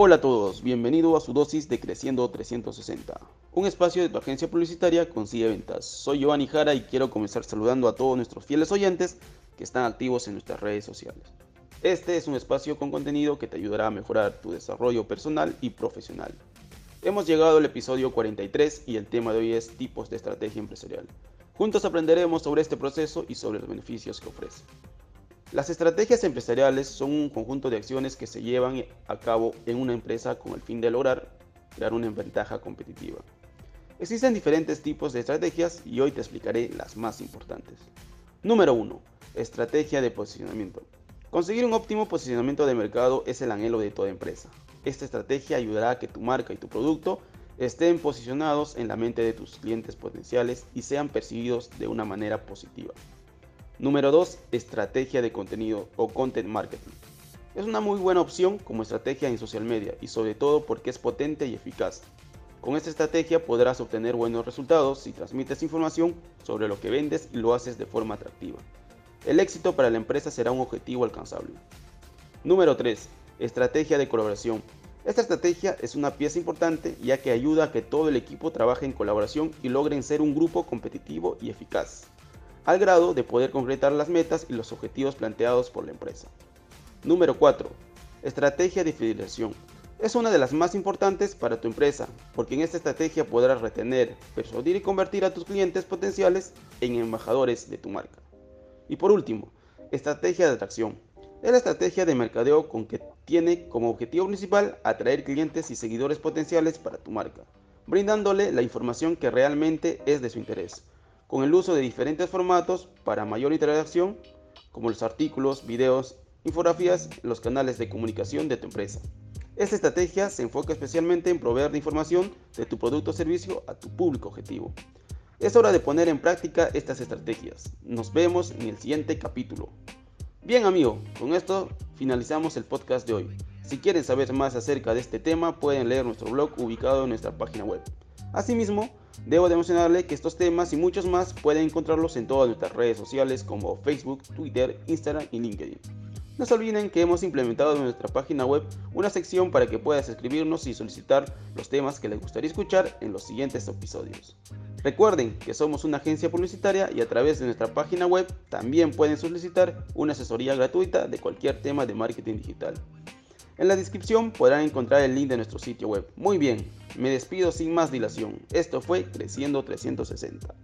Hola a todos, bienvenido a su dosis de Creciendo 360, un espacio de tu agencia publicitaria Consigue Ventas. Soy Giovanni Jara y quiero comenzar saludando a todos nuestros fieles oyentes que están activos en nuestras redes sociales. Este es un espacio con contenido que te ayudará a mejorar tu desarrollo personal y profesional. Hemos llegado al episodio 43 y el tema de hoy es tipos de estrategia empresarial. Juntos aprenderemos sobre este proceso y sobre los beneficios que ofrece. Las estrategias empresariales son un conjunto de acciones que se llevan a cabo en una empresa con el fin de lograr crear una ventaja competitiva. Existen diferentes tipos de estrategias y hoy te explicaré las más importantes. Número 1. Estrategia de posicionamiento. Conseguir un óptimo posicionamiento de mercado es el anhelo de toda empresa. Esta estrategia ayudará a que tu marca y tu producto estén posicionados en la mente de tus clientes potenciales y sean percibidos de una manera positiva. Número 2. Estrategia de contenido o content marketing. Es una muy buena opción como estrategia en social media y sobre todo porque es potente y eficaz. Con esta estrategia podrás obtener buenos resultados si transmites información sobre lo que vendes y lo haces de forma atractiva. El éxito para la empresa será un objetivo alcanzable. Número 3. Estrategia de colaboración. Esta estrategia es una pieza importante ya que ayuda a que todo el equipo trabaje en colaboración y logren ser un grupo competitivo y eficaz al grado de poder concretar las metas y los objetivos planteados por la empresa. Número 4. Estrategia de fidelización. Es una de las más importantes para tu empresa, porque en esta estrategia podrás retener, persuadir y convertir a tus clientes potenciales en embajadores de tu marca. Y por último, estrategia de atracción. Es la estrategia de mercadeo con que tiene como objetivo principal atraer clientes y seguidores potenciales para tu marca, brindándole la información que realmente es de su interés con el uso de diferentes formatos para mayor interacción, como los artículos, videos, infografías, los canales de comunicación de tu empresa. Esta estrategia se enfoca especialmente en proveer información de tu producto o servicio a tu público objetivo. Es hora de poner en práctica estas estrategias. Nos vemos en el siguiente capítulo. Bien amigo, con esto finalizamos el podcast de hoy. Si quieren saber más acerca de este tema pueden leer nuestro blog ubicado en nuestra página web. Asimismo, debo de mencionarle que estos temas y muchos más pueden encontrarlos en todas nuestras redes sociales como Facebook, Twitter, Instagram y LinkedIn. No se olviden que hemos implementado en nuestra página web una sección para que puedas escribirnos y solicitar los temas que les gustaría escuchar en los siguientes episodios. Recuerden que somos una agencia publicitaria y a través de nuestra página web también pueden solicitar una asesoría gratuita de cualquier tema de marketing digital. En la descripción podrán encontrar el link de nuestro sitio web. Muy bien, me despido sin más dilación. Esto fue Creciendo 360.